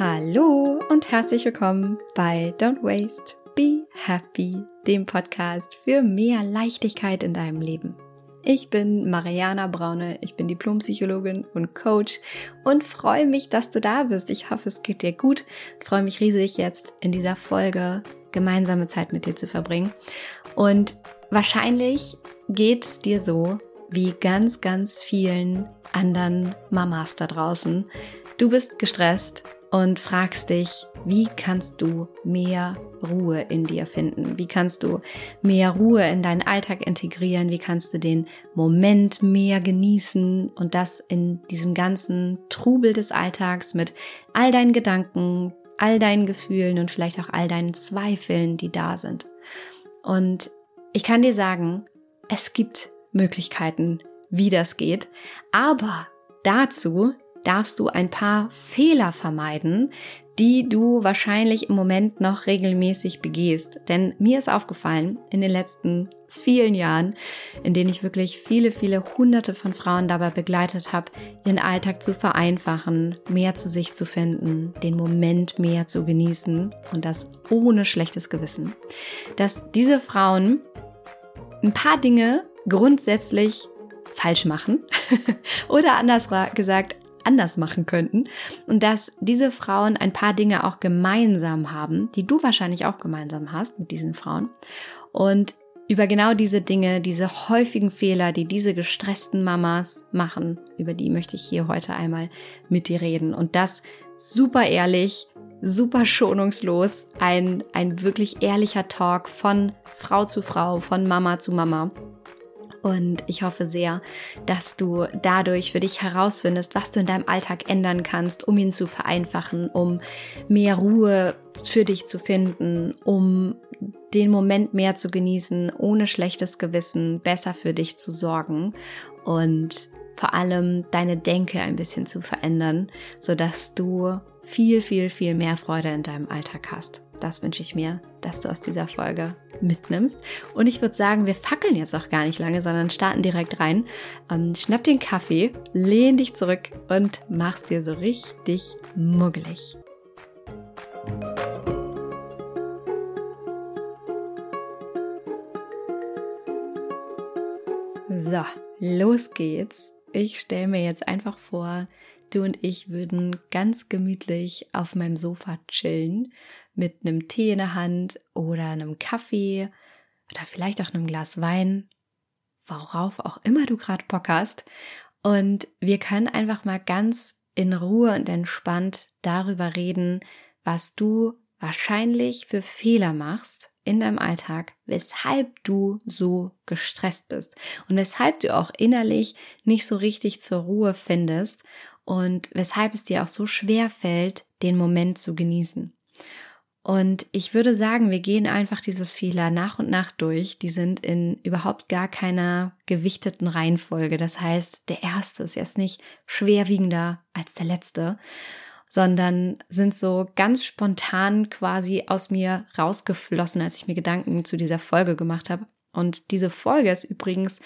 Hallo und herzlich willkommen bei Don't Waste, Be Happy, dem Podcast für mehr Leichtigkeit in deinem Leben. Ich bin Mariana Braune, ich bin Diplompsychologin und Coach und freue mich, dass du da bist. Ich hoffe, es geht dir gut und freue mich riesig jetzt in dieser Folge gemeinsame Zeit mit dir zu verbringen. Und wahrscheinlich geht es dir so wie ganz, ganz vielen anderen Mamas da draußen. Du bist gestresst, und fragst dich, wie kannst du mehr Ruhe in dir finden? Wie kannst du mehr Ruhe in deinen Alltag integrieren? Wie kannst du den Moment mehr genießen und das in diesem ganzen Trubel des Alltags mit all deinen Gedanken, all deinen Gefühlen und vielleicht auch all deinen Zweifeln, die da sind? Und ich kann dir sagen, es gibt Möglichkeiten, wie das geht, aber dazu darfst du ein paar Fehler vermeiden, die du wahrscheinlich im Moment noch regelmäßig begehst. Denn mir ist aufgefallen in den letzten vielen Jahren, in denen ich wirklich viele, viele hunderte von Frauen dabei begleitet habe, ihren Alltag zu vereinfachen, mehr zu sich zu finden, den Moment mehr zu genießen und das ohne schlechtes Gewissen, dass diese Frauen ein paar Dinge grundsätzlich falsch machen oder anders gesagt anders machen könnten und dass diese Frauen ein paar Dinge auch gemeinsam haben, die du wahrscheinlich auch gemeinsam hast mit diesen Frauen. Und über genau diese Dinge, diese häufigen Fehler, die diese gestressten Mamas machen, über die möchte ich hier heute einmal mit dir reden. Und das super ehrlich, super schonungslos, ein, ein wirklich ehrlicher Talk von Frau zu Frau, von Mama zu Mama. Und ich hoffe sehr, dass du dadurch für dich herausfindest, was du in deinem Alltag ändern kannst, um ihn zu vereinfachen, um mehr Ruhe für dich zu finden, um den Moment mehr zu genießen, ohne schlechtes Gewissen, besser für dich zu sorgen und vor allem deine Denke ein bisschen zu verändern, sodass du viel, viel, viel mehr Freude in deinem Alltag hast. Das wünsche ich mir, dass du aus dieser Folge mitnimmst. Und ich würde sagen, wir fackeln jetzt auch gar nicht lange, sondern starten direkt rein. Ähm, schnapp den Kaffee, lehn dich zurück und mach's dir so richtig muggelig. So, los geht's. Ich stelle mir jetzt einfach vor, du und ich würden ganz gemütlich auf meinem Sofa chillen mit einem Tee in der Hand oder einem Kaffee oder vielleicht auch einem Glas Wein, worauf auch immer du gerade Bock hast. Und wir können einfach mal ganz in Ruhe und entspannt darüber reden, was du wahrscheinlich für Fehler machst in deinem Alltag, weshalb du so gestresst bist und weshalb du auch innerlich nicht so richtig zur Ruhe findest und weshalb es dir auch so schwer fällt, den Moment zu genießen. Und ich würde sagen, wir gehen einfach diese Fehler nach und nach durch. Die sind in überhaupt gar keiner gewichteten Reihenfolge. Das heißt, der erste ist jetzt nicht schwerwiegender als der letzte, sondern sind so ganz spontan quasi aus mir rausgeflossen, als ich mir Gedanken zu dieser Folge gemacht habe. Und diese Folge ist übrigens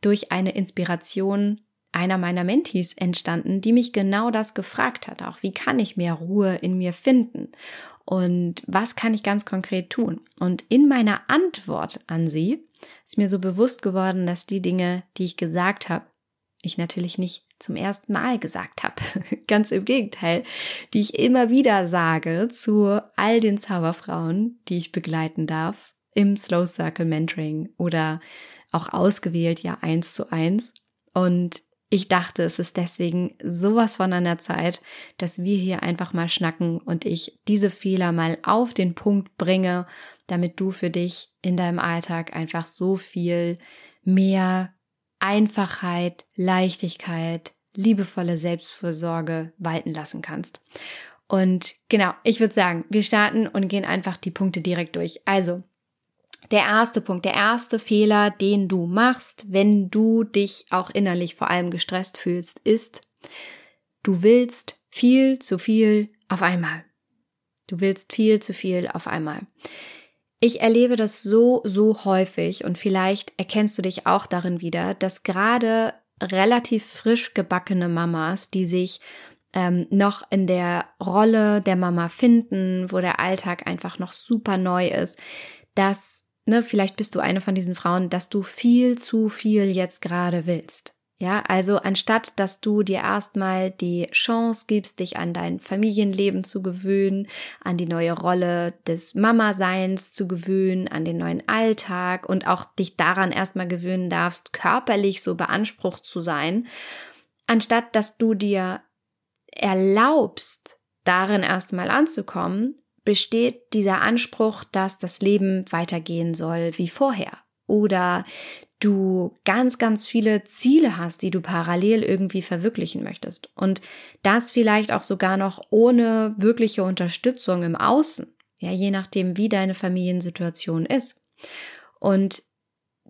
durch eine Inspiration einer meiner Mentees entstanden, die mich genau das gefragt hat, auch wie kann ich mehr Ruhe in mir finden und was kann ich ganz konkret tun? Und in meiner Antwort an sie ist mir so bewusst geworden, dass die Dinge, die ich gesagt habe, ich natürlich nicht zum ersten Mal gesagt habe. Ganz im Gegenteil, die ich immer wieder sage zu all den Zauberfrauen, die ich begleiten darf im Slow Circle Mentoring oder auch ausgewählt ja eins zu eins. Und ich dachte, es ist deswegen sowas von an der Zeit, dass wir hier einfach mal schnacken und ich diese Fehler mal auf den Punkt bringe, damit du für dich in deinem Alltag einfach so viel mehr Einfachheit, Leichtigkeit, liebevolle Selbstfürsorge walten lassen kannst. Und genau, ich würde sagen, wir starten und gehen einfach die Punkte direkt durch. Also, der erste Punkt, der erste Fehler, den du machst, wenn du dich auch innerlich vor allem gestresst fühlst, ist, du willst viel zu viel auf einmal. Du willst viel zu viel auf einmal. Ich erlebe das so, so häufig und vielleicht erkennst du dich auch darin wieder, dass gerade relativ frisch gebackene Mamas, die sich ähm, noch in der Rolle der Mama finden, wo der Alltag einfach noch super neu ist, dass, ne, vielleicht bist du eine von diesen Frauen, dass du viel zu viel jetzt gerade willst. Ja, also anstatt dass du dir erstmal die Chance gibst, dich an dein Familienleben zu gewöhnen, an die neue Rolle des Mama-Seins zu gewöhnen, an den neuen Alltag und auch dich daran erstmal gewöhnen darfst, körperlich so beansprucht zu sein, anstatt dass du dir erlaubst, darin erstmal anzukommen, besteht dieser Anspruch, dass das Leben weitergehen soll wie vorher oder du ganz, ganz viele Ziele hast, die du parallel irgendwie verwirklichen möchtest. Und das vielleicht auch sogar noch ohne wirkliche Unterstützung im Außen. Ja, je nachdem, wie deine Familiensituation ist. Und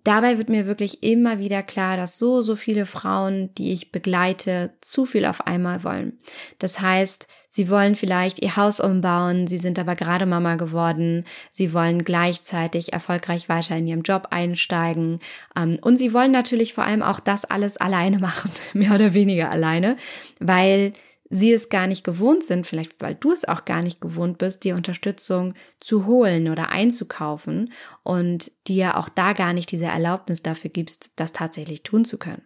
dabei wird mir wirklich immer wieder klar, dass so, so viele Frauen, die ich begleite, zu viel auf einmal wollen. Das heißt, sie wollen vielleicht ihr Haus umbauen, sie sind aber gerade Mama geworden, sie wollen gleichzeitig erfolgreich weiter in ihrem Job einsteigen. Ähm, und sie wollen natürlich vor allem auch das alles alleine machen, mehr oder weniger alleine, weil sie es gar nicht gewohnt sind, vielleicht weil du es auch gar nicht gewohnt bist, die Unterstützung zu holen oder einzukaufen und dir auch da gar nicht diese Erlaubnis dafür gibst, das tatsächlich tun zu können.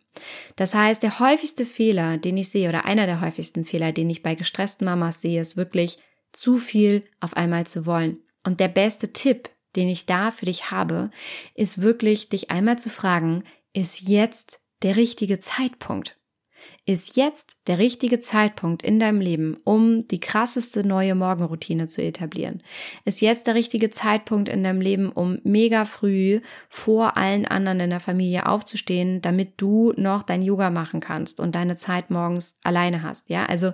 Das heißt, der häufigste Fehler, den ich sehe oder einer der häufigsten Fehler, den ich bei gestressten Mamas sehe, ist wirklich zu viel auf einmal zu wollen. Und der beste Tipp, den ich da für dich habe, ist wirklich dich einmal zu fragen, ist jetzt der richtige Zeitpunkt? Ist jetzt der richtige Zeitpunkt in deinem Leben, um die krasseste neue Morgenroutine zu etablieren. Ist jetzt der richtige Zeitpunkt in deinem Leben, um mega früh vor allen anderen in der Familie aufzustehen, damit du noch dein Yoga machen kannst und deine Zeit morgens alleine hast. Ja, also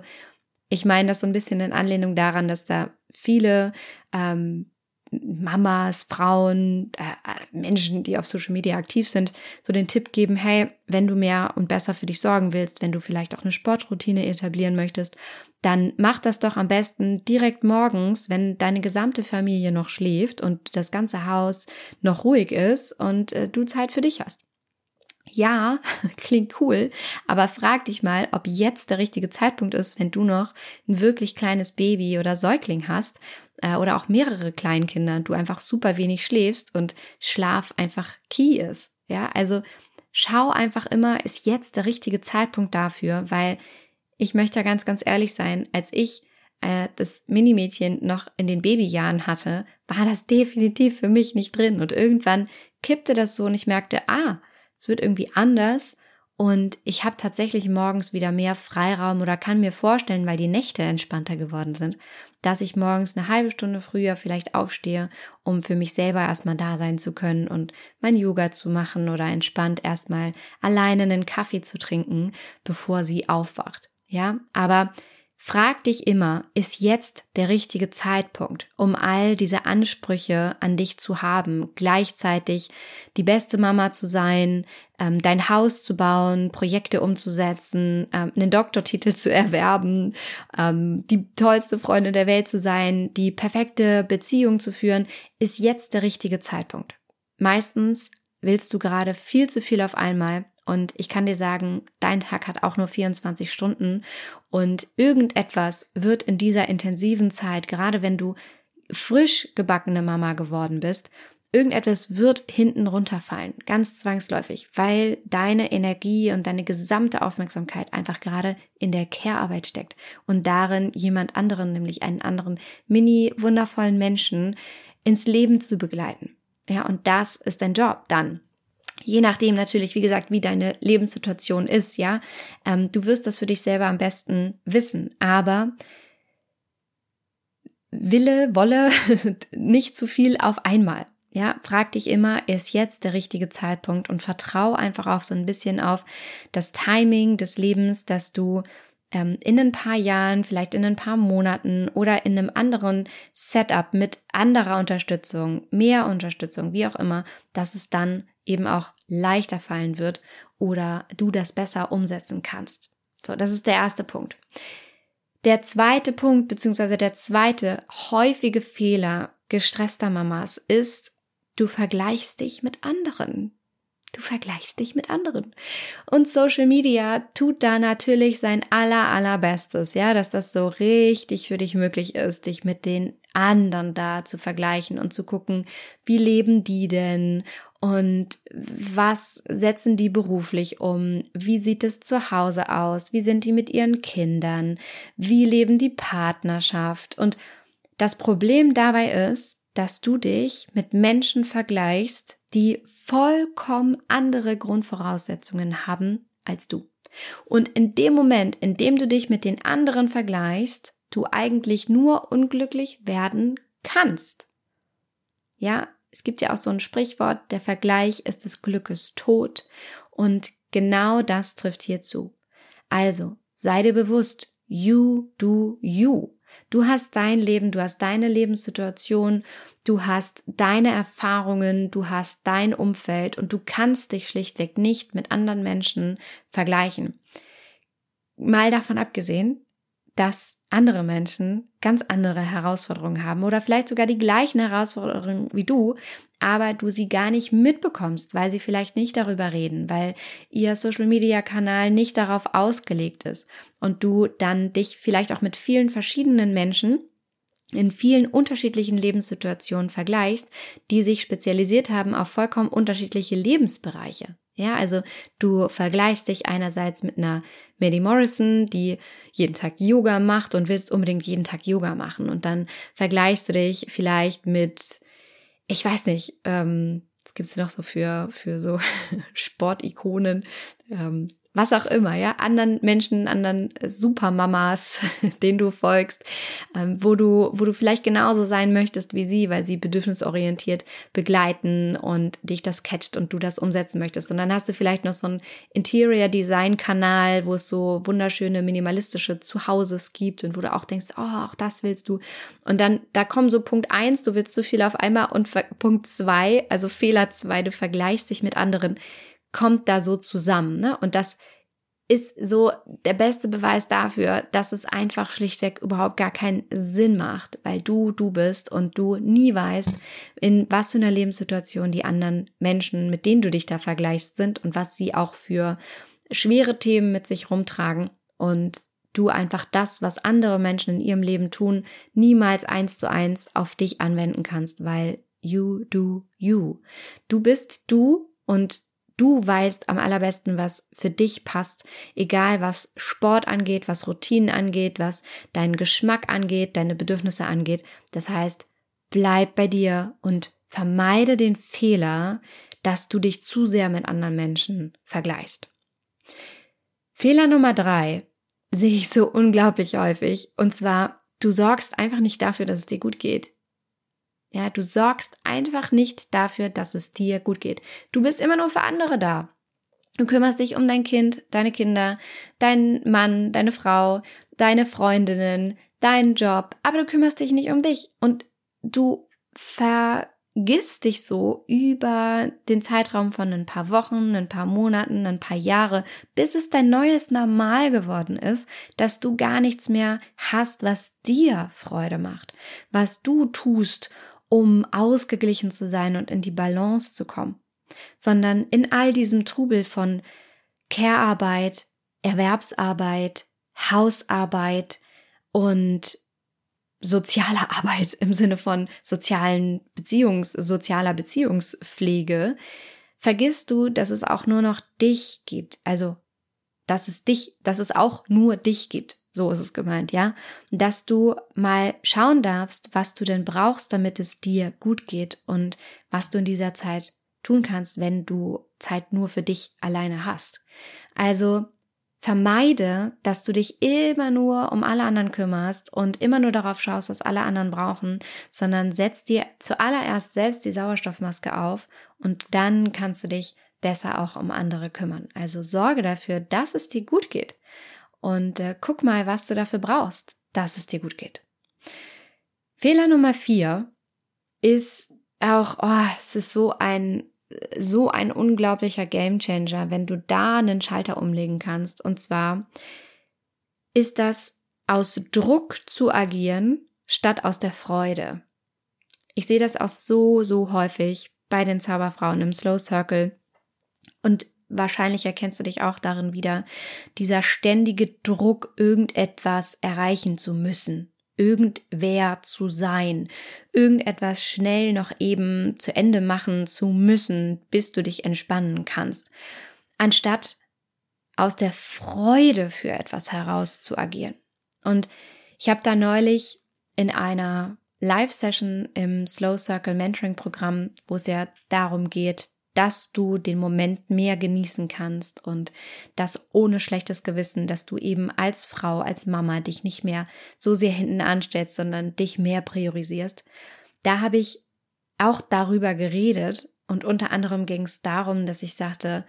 ich meine das so ein bisschen in Anlehnung daran, dass da viele ähm, Mamas, Frauen, äh, Menschen, die auf Social Media aktiv sind, so den Tipp geben, hey, wenn du mehr und besser für dich sorgen willst, wenn du vielleicht auch eine Sportroutine etablieren möchtest, dann mach das doch am besten direkt morgens, wenn deine gesamte Familie noch schläft und das ganze Haus noch ruhig ist und äh, du Zeit für dich hast. Ja, klingt cool, aber frag dich mal, ob jetzt der richtige Zeitpunkt ist, wenn du noch ein wirklich kleines Baby oder Säugling hast äh, oder auch mehrere Kleinkinder, du einfach super wenig schläfst und Schlaf einfach key ist. Ja, also schau einfach immer, ist jetzt der richtige Zeitpunkt dafür, weil ich möchte ja ganz, ganz ehrlich sein, als ich äh, das Minimädchen noch in den Babyjahren hatte, war das definitiv für mich nicht drin. Und irgendwann kippte das so und ich merkte, ah, es wird irgendwie anders und ich habe tatsächlich morgens wieder mehr Freiraum oder kann mir vorstellen, weil die Nächte entspannter geworden sind, dass ich morgens eine halbe Stunde früher vielleicht aufstehe, um für mich selber erstmal da sein zu können und mein Yoga zu machen oder entspannt erstmal alleine einen Kaffee zu trinken, bevor sie aufwacht. Ja, aber Frag dich immer, ist jetzt der richtige Zeitpunkt, um all diese Ansprüche an dich zu haben, gleichzeitig die beste Mama zu sein, ähm, dein Haus zu bauen, Projekte umzusetzen, ähm, einen Doktortitel zu erwerben, ähm, die tollste Freundin der Welt zu sein, die perfekte Beziehung zu führen, ist jetzt der richtige Zeitpunkt. Meistens willst du gerade viel zu viel auf einmal und ich kann dir sagen, dein Tag hat auch nur 24 Stunden und irgendetwas wird in dieser intensiven Zeit, gerade wenn du frisch gebackene Mama geworden bist, irgendetwas wird hinten runterfallen, ganz zwangsläufig, weil deine Energie und deine gesamte Aufmerksamkeit einfach gerade in der Care-Arbeit steckt und darin jemand anderen, nämlich einen anderen mini wundervollen Menschen ins Leben zu begleiten. Ja, und das ist dein Job dann. Je nachdem natürlich, wie gesagt, wie deine Lebenssituation ist, ja. Ähm, du wirst das für dich selber am besten wissen. Aber Wille, wolle nicht zu viel auf einmal. Ja, frag dich immer, ist jetzt der richtige Zeitpunkt und vertrau einfach auch so ein bisschen auf das Timing des Lebens, dass du ähm, in ein paar Jahren, vielleicht in ein paar Monaten oder in einem anderen Setup mit anderer Unterstützung, mehr Unterstützung, wie auch immer, dass es dann eben auch leichter fallen wird oder du das besser umsetzen kannst. So, das ist der erste Punkt. Der zweite Punkt, beziehungsweise der zweite häufige Fehler gestresster Mamas ist, du vergleichst dich mit anderen. Du vergleichst dich mit anderen. Und Social Media tut da natürlich sein aller, allerbestes, ja, dass das so richtig für dich möglich ist, dich mit den anderen da zu vergleichen und zu gucken, wie leben die denn und was setzen die beruflich um? Wie sieht es zu Hause aus? Wie sind die mit ihren Kindern? Wie leben die Partnerschaft? Und das Problem dabei ist, dass du dich mit Menschen vergleichst, die vollkommen andere Grundvoraussetzungen haben als du. Und in dem Moment, in dem du dich mit den anderen vergleichst, du eigentlich nur unglücklich werden kannst. Ja, es gibt ja auch so ein Sprichwort, der Vergleich ist des Glückes Tod. Und genau das trifft hier zu. Also, sei dir bewusst, you do you. Du hast dein Leben, du hast deine Lebenssituation, du hast deine Erfahrungen, du hast dein Umfeld und du kannst dich schlichtweg nicht mit anderen Menschen vergleichen. Mal davon abgesehen, dass andere Menschen ganz andere Herausforderungen haben oder vielleicht sogar die gleichen Herausforderungen wie du, aber du sie gar nicht mitbekommst, weil sie vielleicht nicht darüber reden, weil ihr Social-Media-Kanal nicht darauf ausgelegt ist und du dann dich vielleicht auch mit vielen verschiedenen Menschen in vielen unterschiedlichen Lebenssituationen vergleichst, die sich spezialisiert haben auf vollkommen unterschiedliche Lebensbereiche. Ja, also du vergleichst dich einerseits mit einer Maddie Morrison, die jeden Tag Yoga macht und willst unbedingt jeden Tag Yoga machen. Und dann vergleichst du dich vielleicht mit, ich weiß nicht, ähm, was gibt's noch so für, für so Sportikonen, ähm, was auch immer, ja, anderen Menschen, anderen Supermamas, denen du folgst, ähm, wo du, wo du vielleicht genauso sein möchtest wie sie, weil sie bedürfnisorientiert begleiten und dich das catcht und du das umsetzen möchtest. Und dann hast du vielleicht noch so einen Interior Design Kanal, wo es so wunderschöne minimalistische Zuhauses gibt und wo du auch denkst, oh, auch das willst du. Und dann, da kommen so Punkt eins, du willst zu viel auf einmal und Punkt zwei, also Fehler zwei, du vergleichst dich mit anderen kommt da so zusammen. Ne? Und das ist so der beste Beweis dafür, dass es einfach schlichtweg überhaupt gar keinen Sinn macht, weil du du bist und du nie weißt, in was für einer Lebenssituation die anderen Menschen, mit denen du dich da vergleichst, sind und was sie auch für schwere Themen mit sich rumtragen und du einfach das, was andere Menschen in ihrem Leben tun, niemals eins zu eins auf dich anwenden kannst, weil you do you. Du bist du und Du weißt am allerbesten, was für dich passt, egal was Sport angeht, was Routinen angeht, was deinen Geschmack angeht, deine Bedürfnisse angeht. Das heißt, bleib bei dir und vermeide den Fehler, dass du dich zu sehr mit anderen Menschen vergleichst. Fehler Nummer drei sehe ich so unglaublich häufig und zwar, du sorgst einfach nicht dafür, dass es dir gut geht. Ja, du sorgst einfach nicht dafür, dass es dir gut geht. Du bist immer nur für andere da. Du kümmerst dich um dein Kind, deine Kinder, deinen Mann, deine Frau, deine Freundinnen, deinen Job, aber du kümmerst dich nicht um dich und du vergisst dich so über den Zeitraum von ein paar Wochen, ein paar Monaten, ein paar Jahre, bis es dein neues Normal geworden ist, dass du gar nichts mehr hast, was dir Freude macht, was du tust, um ausgeglichen zu sein und in die Balance zu kommen, sondern in all diesem Trubel von Care-Arbeit, Erwerbsarbeit, Hausarbeit und sozialer Arbeit im Sinne von sozialen Beziehungs, sozialer Beziehungspflege, vergisst du, dass es auch nur noch dich gibt. Also, dass es dich, dass es auch nur dich gibt. So ist es gemeint, ja. Dass du mal schauen darfst, was du denn brauchst, damit es dir gut geht und was du in dieser Zeit tun kannst, wenn du Zeit nur für dich alleine hast. Also vermeide, dass du dich immer nur um alle anderen kümmerst und immer nur darauf schaust, was alle anderen brauchen, sondern setz dir zuallererst selbst die Sauerstoffmaske auf und dann kannst du dich besser auch um andere kümmern. Also sorge dafür, dass es dir gut geht und äh, guck mal, was du dafür brauchst, dass es dir gut geht. Fehler Nummer vier ist auch, oh, es ist so ein, so ein unglaublicher Gamechanger, wenn du da einen Schalter umlegen kannst. Und zwar ist das aus Druck zu agieren statt aus der Freude. Ich sehe das auch so, so häufig bei den Zauberfrauen im Slow Circle, Und wahrscheinlich erkennst du dich auch darin wieder, dieser ständige Druck, irgendetwas erreichen zu müssen, irgendwer zu sein, irgendetwas schnell noch eben zu Ende machen zu müssen, bis du dich entspannen kannst, anstatt aus der Freude für etwas heraus zu agieren. Und ich habe da neulich in einer Live-Session im Slow Circle Mentoring Programm, wo es ja darum geht, dass du den Moment mehr genießen kannst und das ohne schlechtes Gewissen, dass du eben als Frau, als Mama dich nicht mehr so sehr hinten anstellst, sondern dich mehr priorisierst. Da habe ich auch darüber geredet und unter anderem ging es darum, dass ich sagte,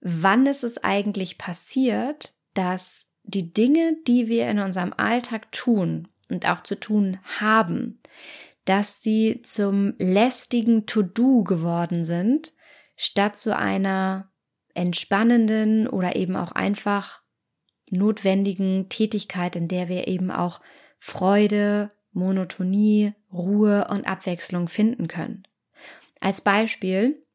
wann ist es eigentlich passiert, dass die Dinge, die wir in unserem Alltag tun und auch zu tun haben, dass sie zum lästigen To-Do geworden sind, statt zu einer entspannenden oder eben auch einfach notwendigen Tätigkeit, in der wir eben auch Freude, Monotonie, Ruhe und Abwechslung finden können. Als Beispiel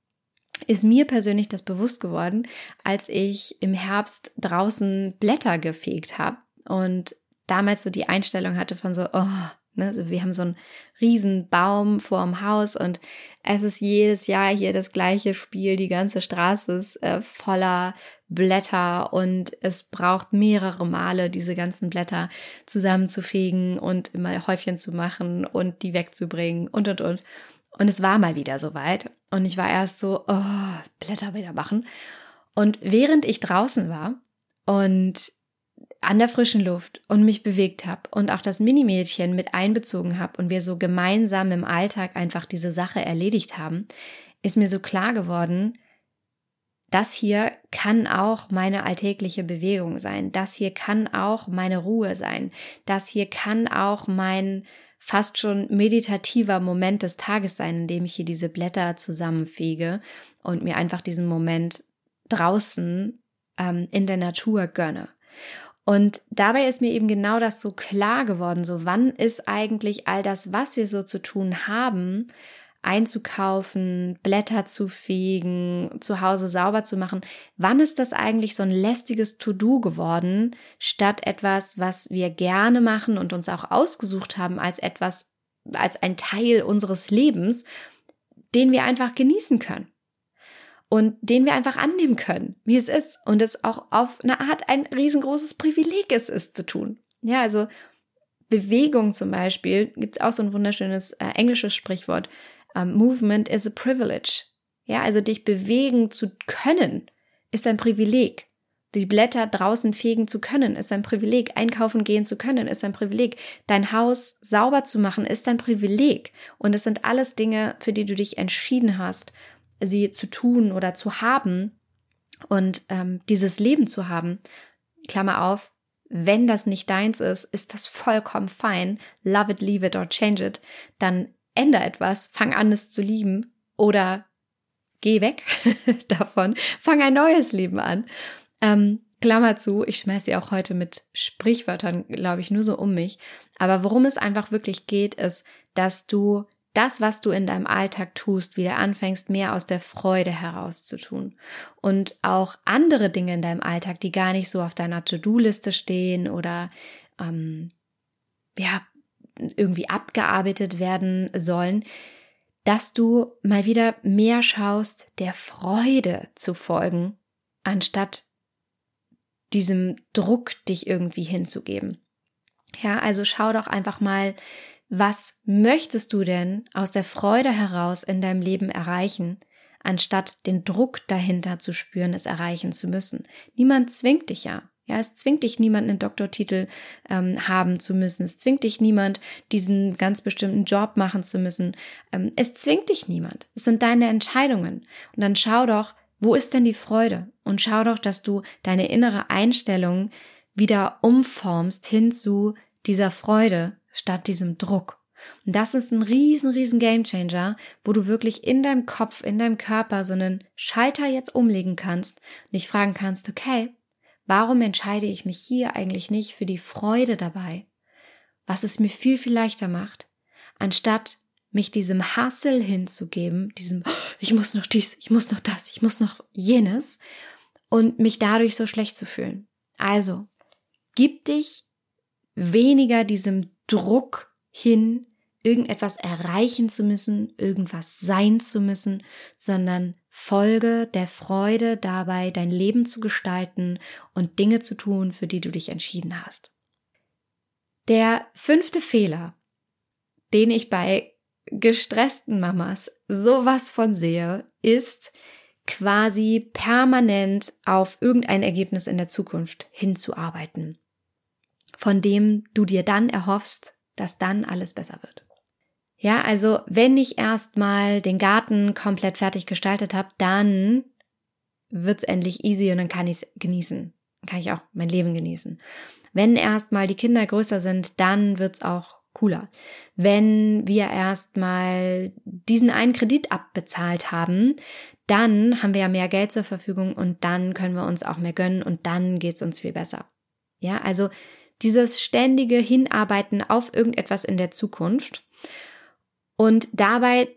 ist mir persönlich das bewusst geworden, als ich im Herbst draußen Blätter gefegt habe und damals so die Einstellung hatte von so, oh, also wir haben so einen riesen Baum vorm Haus und es ist jedes Jahr hier das gleiche Spiel. Die ganze Straße ist äh, voller Blätter und es braucht mehrere Male, diese ganzen Blätter zusammenzufegen und immer Häufchen zu machen und die wegzubringen und und und. Und es war mal wieder soweit. Und ich war erst so, oh, Blätter wieder machen. Und während ich draußen war und an der frischen Luft und mich bewegt habe und auch das Minimädchen mit einbezogen habe und wir so gemeinsam im Alltag einfach diese Sache erledigt haben, ist mir so klar geworden, das hier kann auch meine alltägliche Bewegung sein. Das hier kann auch meine Ruhe sein. Das hier kann auch mein fast schon meditativer Moment des Tages sein, in dem ich hier diese Blätter zusammenfege und mir einfach diesen Moment draußen ähm, in der Natur gönne. Und dabei ist mir eben genau das so klar geworden, so wann ist eigentlich all das, was wir so zu tun haben, einzukaufen, Blätter zu fegen, zu Hause sauber zu machen. Wann ist das eigentlich so ein lästiges To-Do geworden, statt etwas, was wir gerne machen und uns auch ausgesucht haben als etwas, als ein Teil unseres Lebens, den wir einfach genießen können und den wir einfach annehmen können, wie es ist und es auch auf eine Art ein riesengroßes Privileg ist, es zu tun. Ja, also Bewegung zum Beispiel, gibt es auch so ein wunderschönes äh, englisches Sprichwort, um, Movement is a privilege. Ja, also dich bewegen zu können, ist ein Privileg. Die Blätter draußen fegen zu können, ist ein Privileg. Einkaufen gehen zu können, ist ein Privileg. Dein Haus sauber zu machen, ist ein Privileg. Und es sind alles Dinge, für die du dich entschieden hast, sie zu tun oder zu haben und ähm, dieses Leben zu haben. Klammer auf, wenn das nicht deins ist, ist das vollkommen fein. Love it, leave it or change it. Dann änder etwas, fang an es zu lieben oder geh weg davon, fang ein neues Leben an. Ähm, Klammer zu, ich schmeiße sie auch heute mit Sprichwörtern, glaube ich, nur so um mich. Aber worum es einfach wirklich geht, ist, dass du das, was du in deinem Alltag tust, wieder anfängst, mehr aus der Freude heraus zu tun. Und auch andere Dinge in deinem Alltag, die gar nicht so auf deiner To-Do-Liste stehen oder ähm, ja, irgendwie abgearbeitet werden sollen, dass du mal wieder mehr schaust, der Freude zu folgen, anstatt diesem Druck dich irgendwie hinzugeben. Ja, also schau doch einfach mal, was möchtest du denn aus der Freude heraus in deinem Leben erreichen, anstatt den Druck dahinter zu spüren, es erreichen zu müssen. Niemand zwingt dich ja. Ja, es zwingt dich niemand, einen Doktortitel ähm, haben zu müssen. Es zwingt dich niemand, diesen ganz bestimmten Job machen zu müssen. Ähm, es zwingt dich niemand. Es sind deine Entscheidungen. Und dann schau doch, wo ist denn die Freude? Und schau doch, dass du deine innere Einstellung wieder umformst hin zu dieser Freude statt diesem Druck. Und das ist ein riesen, riesen Gamechanger, wo du wirklich in deinem Kopf, in deinem Körper so einen Schalter jetzt umlegen kannst und dich fragen kannst, okay, Warum entscheide ich mich hier eigentlich nicht für die Freude dabei? Was es mir viel, viel leichter macht, anstatt mich diesem Hassel hinzugeben, diesem, ich muss noch dies, ich muss noch das, ich muss noch jenes und mich dadurch so schlecht zu fühlen. Also, gib dich weniger diesem Druck hin, irgendetwas erreichen zu müssen, irgendwas sein zu müssen, sondern folge der Freude dabei, dein Leben zu gestalten und Dinge zu tun, für die du dich entschieden hast. Der fünfte Fehler, den ich bei gestressten Mamas sowas von sehe, ist quasi permanent auf irgendein Ergebnis in der Zukunft hinzuarbeiten, von dem du dir dann erhoffst, dass dann alles besser wird. Ja, also wenn ich erstmal den Garten komplett fertig gestaltet habe, dann wird's endlich easy und dann kann ich es genießen. Dann kann ich auch mein Leben genießen. Wenn erstmal die Kinder größer sind, dann wird's auch cooler. Wenn wir erstmal diesen einen Kredit abbezahlt haben, dann haben wir ja mehr Geld zur Verfügung und dann können wir uns auch mehr gönnen und dann geht's uns viel besser. Ja, also dieses ständige Hinarbeiten auf irgendetwas in der Zukunft und dabei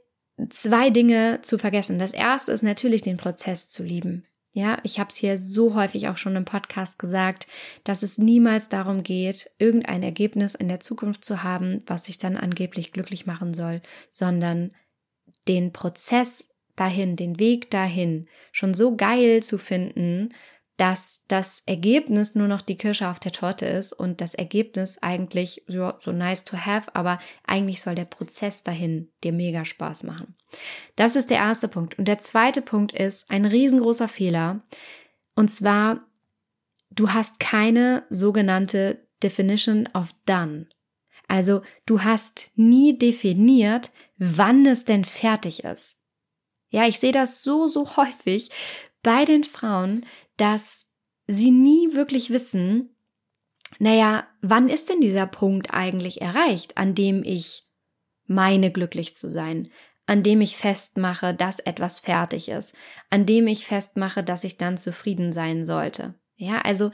zwei Dinge zu vergessen. Das erste ist natürlich den Prozess zu lieben. Ja, ich habe es hier so häufig auch schon im Podcast gesagt, dass es niemals darum geht, irgendein Ergebnis in der Zukunft zu haben, was sich dann angeblich glücklich machen soll, sondern den Prozess dahin, den Weg dahin schon so geil zu finden, dass das Ergebnis nur noch die Kirsche auf der Torte ist und das Ergebnis eigentlich so, so nice to have, aber eigentlich soll der Prozess dahin dir mega Spaß machen. Das ist der erste Punkt. Und der zweite Punkt ist ein riesengroßer Fehler. Und zwar, du hast keine sogenannte Definition of done. Also du hast nie definiert, wann es denn fertig ist. Ja, ich sehe das so, so häufig bei den Frauen, dass sie nie wirklich wissen, naja, wann ist denn dieser Punkt eigentlich erreicht, an dem ich meine glücklich zu sein, an dem ich festmache, dass etwas fertig ist, an dem ich festmache, dass ich dann zufrieden sein sollte. Ja, also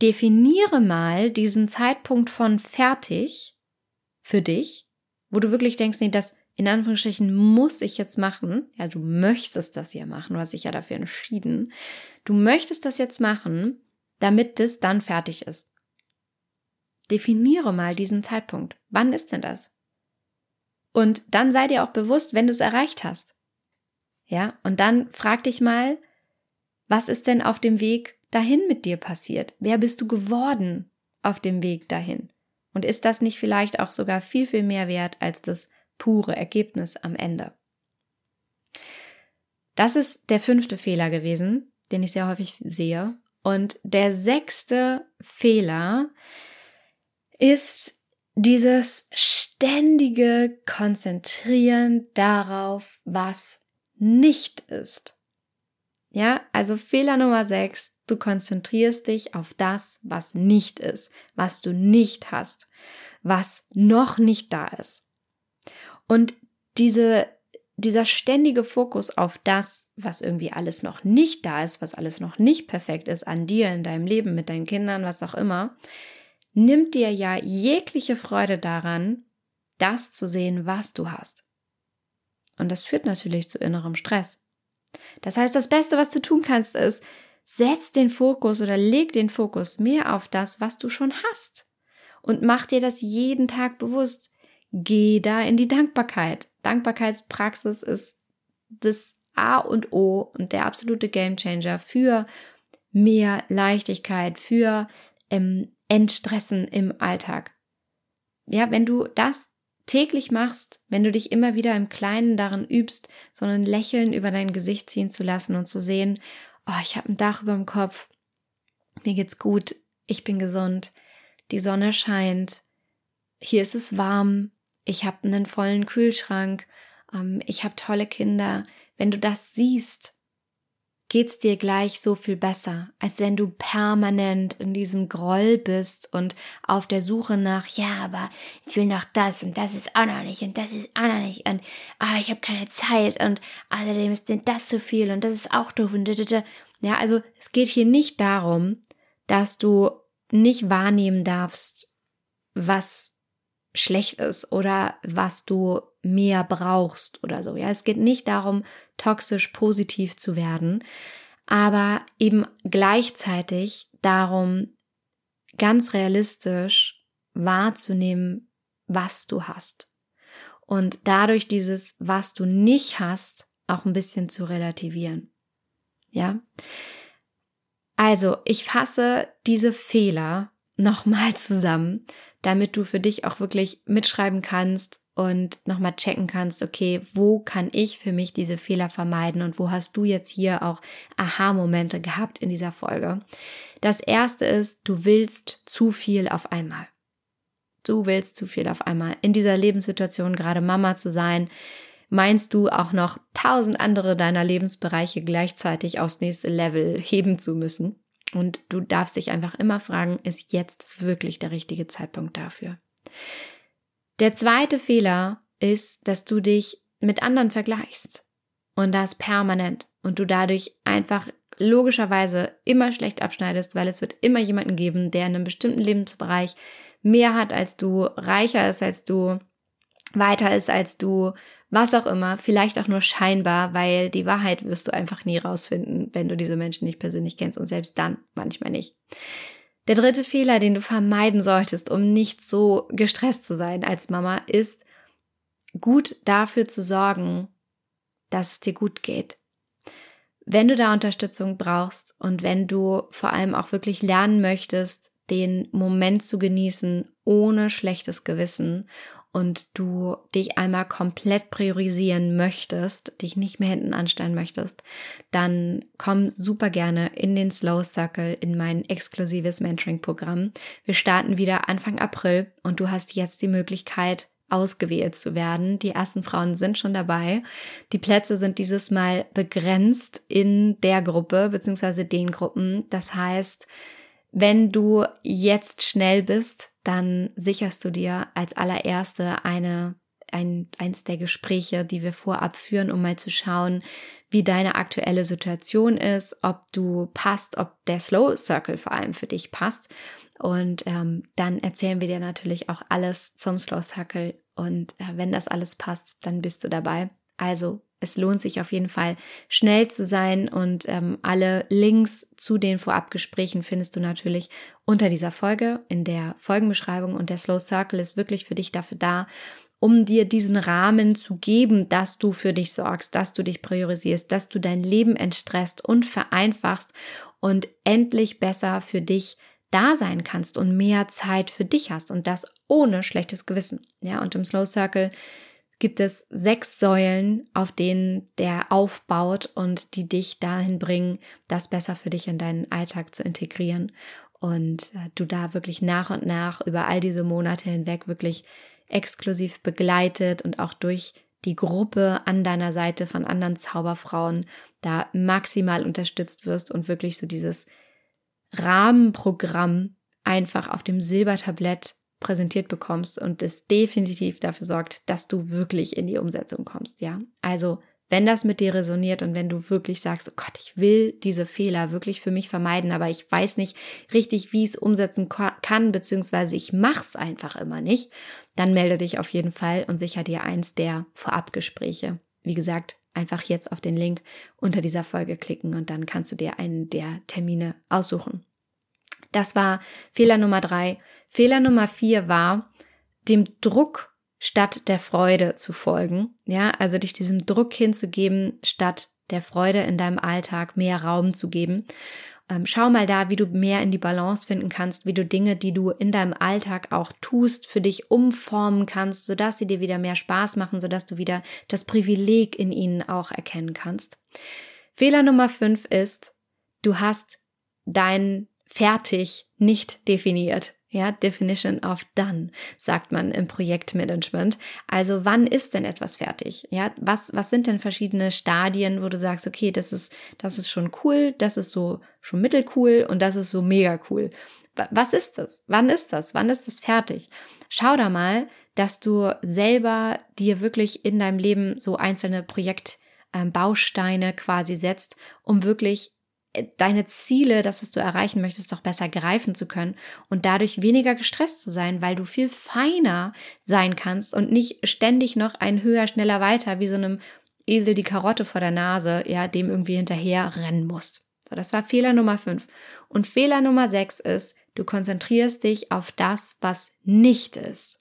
definiere mal diesen Zeitpunkt von fertig für dich, wo du wirklich denkst, nee, das in Anführungsstrichen muss ich jetzt machen. Ja, du möchtest das ja machen, was ich ja dafür entschieden. Du möchtest das jetzt machen, damit das dann fertig ist. Definiere mal diesen Zeitpunkt. Wann ist denn das? Und dann sei dir auch bewusst, wenn du es erreicht hast. Ja, und dann frag dich mal, was ist denn auf dem Weg dahin mit dir passiert? Wer bist du geworden auf dem Weg dahin? Und ist das nicht vielleicht auch sogar viel, viel mehr wert als das pure Ergebnis am Ende. Das ist der fünfte Fehler gewesen, den ich sehr häufig sehe. Und der sechste Fehler ist dieses ständige Konzentrieren darauf, was nicht ist. Ja, also Fehler Nummer sechs, du konzentrierst dich auf das, was nicht ist, was du nicht hast, was noch nicht da ist. Und diese, dieser ständige Fokus auf das, was irgendwie alles noch nicht da ist, was alles noch nicht perfekt ist an dir, in deinem Leben, mit deinen Kindern, was auch immer, nimmt dir ja jegliche Freude daran, das zu sehen, was du hast. Und das führt natürlich zu innerem Stress. Das heißt, das Beste, was du tun kannst, ist, setz den Fokus oder leg den Fokus mehr auf das, was du schon hast. Und mach dir das jeden Tag bewusst geh da in die Dankbarkeit. Dankbarkeitspraxis ist das A und O und der absolute Gamechanger für mehr Leichtigkeit, für ähm, Entstressen im Alltag. Ja, wenn du das täglich machst, wenn du dich immer wieder im Kleinen darin übst, so ein Lächeln über dein Gesicht ziehen zu lassen und zu sehen, oh, ich habe ein Dach über dem Kopf, mir geht's gut, ich bin gesund, die Sonne scheint, hier ist es warm, ich habe einen vollen Kühlschrank, ähm, ich habe tolle Kinder. Wenn du das siehst, geht's dir gleich so viel besser, als wenn du permanent in diesem Groll bist und auf der Suche nach, ja, aber ich will noch das und das ist auch noch nicht und das ist auch noch nicht und ah, ich habe keine Zeit und außerdem ist denn das zu viel und das ist auch doof und ja, also es geht hier nicht darum, dass du nicht wahrnehmen darfst, was schlecht ist oder was du mehr brauchst oder so. Ja, es geht nicht darum, toxisch positiv zu werden, aber eben gleichzeitig darum, ganz realistisch wahrzunehmen, was du hast. Und dadurch dieses, was du nicht hast, auch ein bisschen zu relativieren. Ja? Also, ich fasse diese Fehler nochmal zusammen, damit du für dich auch wirklich mitschreiben kannst und nochmal checken kannst, okay, wo kann ich für mich diese Fehler vermeiden und wo hast du jetzt hier auch Aha-Momente gehabt in dieser Folge. Das erste ist, du willst zu viel auf einmal. Du willst zu viel auf einmal. In dieser Lebenssituation gerade Mama zu sein, meinst du auch noch tausend andere deiner Lebensbereiche gleichzeitig aufs nächste Level heben zu müssen. Und du darfst dich einfach immer fragen, ist jetzt wirklich der richtige Zeitpunkt dafür? Der zweite Fehler ist, dass du dich mit anderen vergleichst. Und das permanent. Und du dadurch einfach logischerweise immer schlecht abschneidest, weil es wird immer jemanden geben, der in einem bestimmten Lebensbereich mehr hat als du, reicher ist als du, weiter ist als du, was auch immer, vielleicht auch nur scheinbar, weil die Wahrheit wirst du einfach nie rausfinden, wenn du diese Menschen nicht persönlich kennst und selbst dann manchmal nicht. Der dritte Fehler, den du vermeiden solltest, um nicht so gestresst zu sein als Mama, ist gut dafür zu sorgen, dass es dir gut geht. Wenn du da Unterstützung brauchst und wenn du vor allem auch wirklich lernen möchtest, den Moment zu genießen ohne schlechtes Gewissen und du dich einmal komplett priorisieren möchtest, dich nicht mehr hinten anstellen möchtest, dann komm super gerne in den Slow Circle, in mein exklusives Mentoring-Programm. Wir starten wieder Anfang April und du hast jetzt die Möglichkeit, ausgewählt zu werden. Die ersten Frauen sind schon dabei. Die Plätze sind dieses Mal begrenzt in der Gruppe beziehungsweise den Gruppen. Das heißt, wenn du jetzt schnell bist, dann sicherst du dir als allererste eine, ein, eins der Gespräche, die wir vorab führen, um mal zu schauen, wie deine aktuelle Situation ist, ob du passt, ob der Slow Circle vor allem für dich passt. Und ähm, dann erzählen wir dir natürlich auch alles zum Slow Circle. Und äh, wenn das alles passt, dann bist du dabei. Also es lohnt sich auf jeden Fall, schnell zu sein und ähm, alle Links zu den Vorabgesprächen findest du natürlich unter dieser Folge in der Folgenbeschreibung und der Slow Circle ist wirklich für dich dafür da, um dir diesen Rahmen zu geben, dass du für dich sorgst, dass du dich priorisierst, dass du dein Leben entstresst und vereinfachst und endlich besser für dich da sein kannst und mehr Zeit für dich hast und das ohne schlechtes Gewissen. Ja, und im Slow Circle gibt es sechs Säulen, auf denen der aufbaut und die dich dahin bringen, das besser für dich in deinen Alltag zu integrieren und äh, du da wirklich nach und nach über all diese Monate hinweg wirklich exklusiv begleitet und auch durch die Gruppe an deiner Seite von anderen Zauberfrauen da maximal unterstützt wirst und wirklich so dieses Rahmenprogramm einfach auf dem Silbertablett präsentiert bekommst und es definitiv dafür sorgt, dass du wirklich in die Umsetzung kommst, ja. Also, wenn das mit dir resoniert und wenn du wirklich sagst, oh Gott, ich will diese Fehler wirklich für mich vermeiden, aber ich weiß nicht richtig, wie ich es umsetzen kann, beziehungsweise ich mach's einfach immer nicht, dann melde dich auf jeden Fall und sicher dir eins der Vorabgespräche. Wie gesagt, einfach jetzt auf den Link unter dieser Folge klicken und dann kannst du dir einen der Termine aussuchen. Das war Fehler Nummer drei. Fehler Nummer vier war, dem Druck statt der Freude zu folgen. Ja, also dich diesem Druck hinzugeben, statt der Freude in deinem Alltag mehr Raum zu geben. Ähm, schau mal da, wie du mehr in die Balance finden kannst, wie du Dinge, die du in deinem Alltag auch tust, für dich umformen kannst, sodass sie dir wieder mehr Spaß machen, sodass du wieder das Privileg in ihnen auch erkennen kannst. Fehler Nummer fünf ist, du hast dein fertig nicht definiert. Ja, Definition of done, sagt man im Projektmanagement. Also wann ist denn etwas fertig? Ja, was, was sind denn verschiedene Stadien, wo du sagst, okay, das ist, das ist schon cool, das ist so schon mittelcool und das ist so mega cool. Was ist das? Wann ist das? Wann ist das fertig? Schau da mal, dass du selber dir wirklich in deinem Leben so einzelne Projektbausteine quasi setzt, um wirklich deine Ziele, das, was du erreichen möchtest, doch besser greifen zu können und dadurch weniger gestresst zu sein, weil du viel feiner sein kannst und nicht ständig noch ein höher, schneller weiter wie so einem Esel die Karotte vor der Nase, ja, dem irgendwie hinterher rennen musst. So, das war Fehler Nummer 5. Und Fehler Nummer 6 ist, du konzentrierst dich auf das, was nicht ist.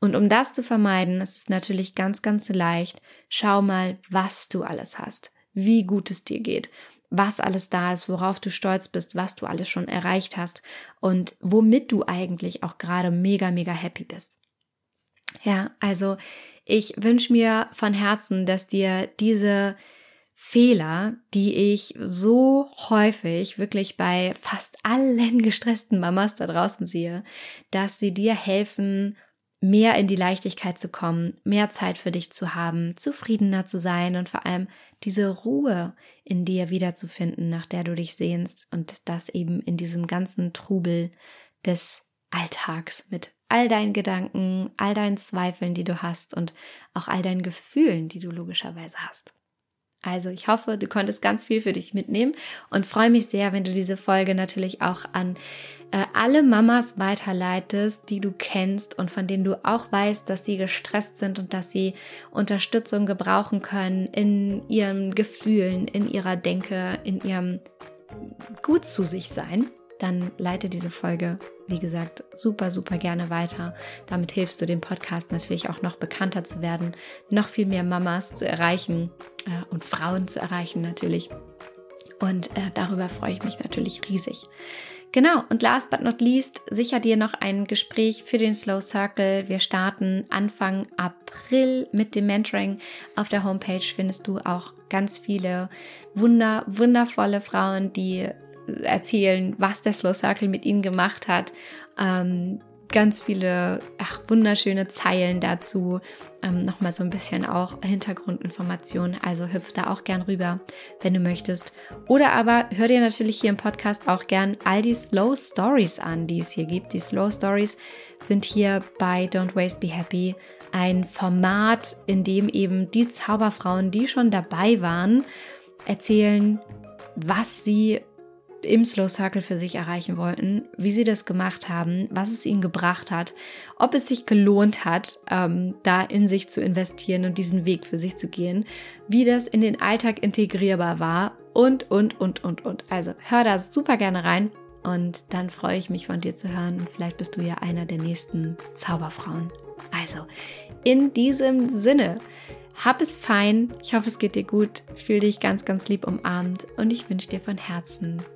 Und um das zu vermeiden, ist es natürlich ganz, ganz leicht, schau mal, was du alles hast, wie gut es dir geht, was alles da ist, worauf du stolz bist, was du alles schon erreicht hast und womit du eigentlich auch gerade mega, mega happy bist. Ja, also ich wünsche mir von Herzen, dass dir diese Fehler, die ich so häufig wirklich bei fast allen gestressten Mamas da draußen sehe, dass sie dir helfen, mehr in die Leichtigkeit zu kommen, mehr Zeit für dich zu haben, zufriedener zu sein und vor allem diese Ruhe in dir wiederzufinden, nach der du dich sehnst und das eben in diesem ganzen Trubel des Alltags mit all deinen Gedanken, all deinen Zweifeln, die du hast und auch all deinen Gefühlen, die du logischerweise hast. Also ich hoffe, du konntest ganz viel für dich mitnehmen und freue mich sehr, wenn du diese Folge natürlich auch an äh, alle Mamas weiterleitest, die du kennst und von denen du auch weißt, dass sie gestresst sind und dass sie Unterstützung gebrauchen können in ihren Gefühlen, in ihrer Denke, in ihrem gut zu sich sein dann leite diese Folge, wie gesagt, super, super gerne weiter. Damit hilfst du dem Podcast natürlich auch noch bekannter zu werden, noch viel mehr Mamas zu erreichen äh, und Frauen zu erreichen natürlich. Und äh, darüber freue ich mich natürlich riesig. Genau, und last but not least, sicher dir noch ein Gespräch für den Slow Circle. Wir starten Anfang April mit dem Mentoring. Auf der Homepage findest du auch ganz viele wunder, wundervolle Frauen, die erzählen, was der Slow Circle mit ihnen gemacht hat. Ähm, ganz viele ach, wunderschöne Zeilen dazu. Ähm, Nochmal so ein bisschen auch Hintergrundinformationen. Also hüpf da auch gern rüber, wenn du möchtest. Oder aber hör dir natürlich hier im Podcast auch gern all die Slow Stories an, die es hier gibt. Die Slow Stories sind hier bei Don't Waste Be Happy ein Format, in dem eben die Zauberfrauen, die schon dabei waren, erzählen, was sie im Slow Circle für sich erreichen wollten, wie sie das gemacht haben, was es ihnen gebracht hat, ob es sich gelohnt hat, ähm, da in sich zu investieren und diesen Weg für sich zu gehen, wie das in den Alltag integrierbar war und, und, und, und, und. Also hör da super gerne rein und dann freue ich mich von dir zu hören und vielleicht bist du ja einer der nächsten Zauberfrauen. Also, in diesem Sinne, hab es fein. Ich hoffe, es geht dir gut. Fühl dich ganz, ganz lieb umarmt und ich wünsche dir von Herzen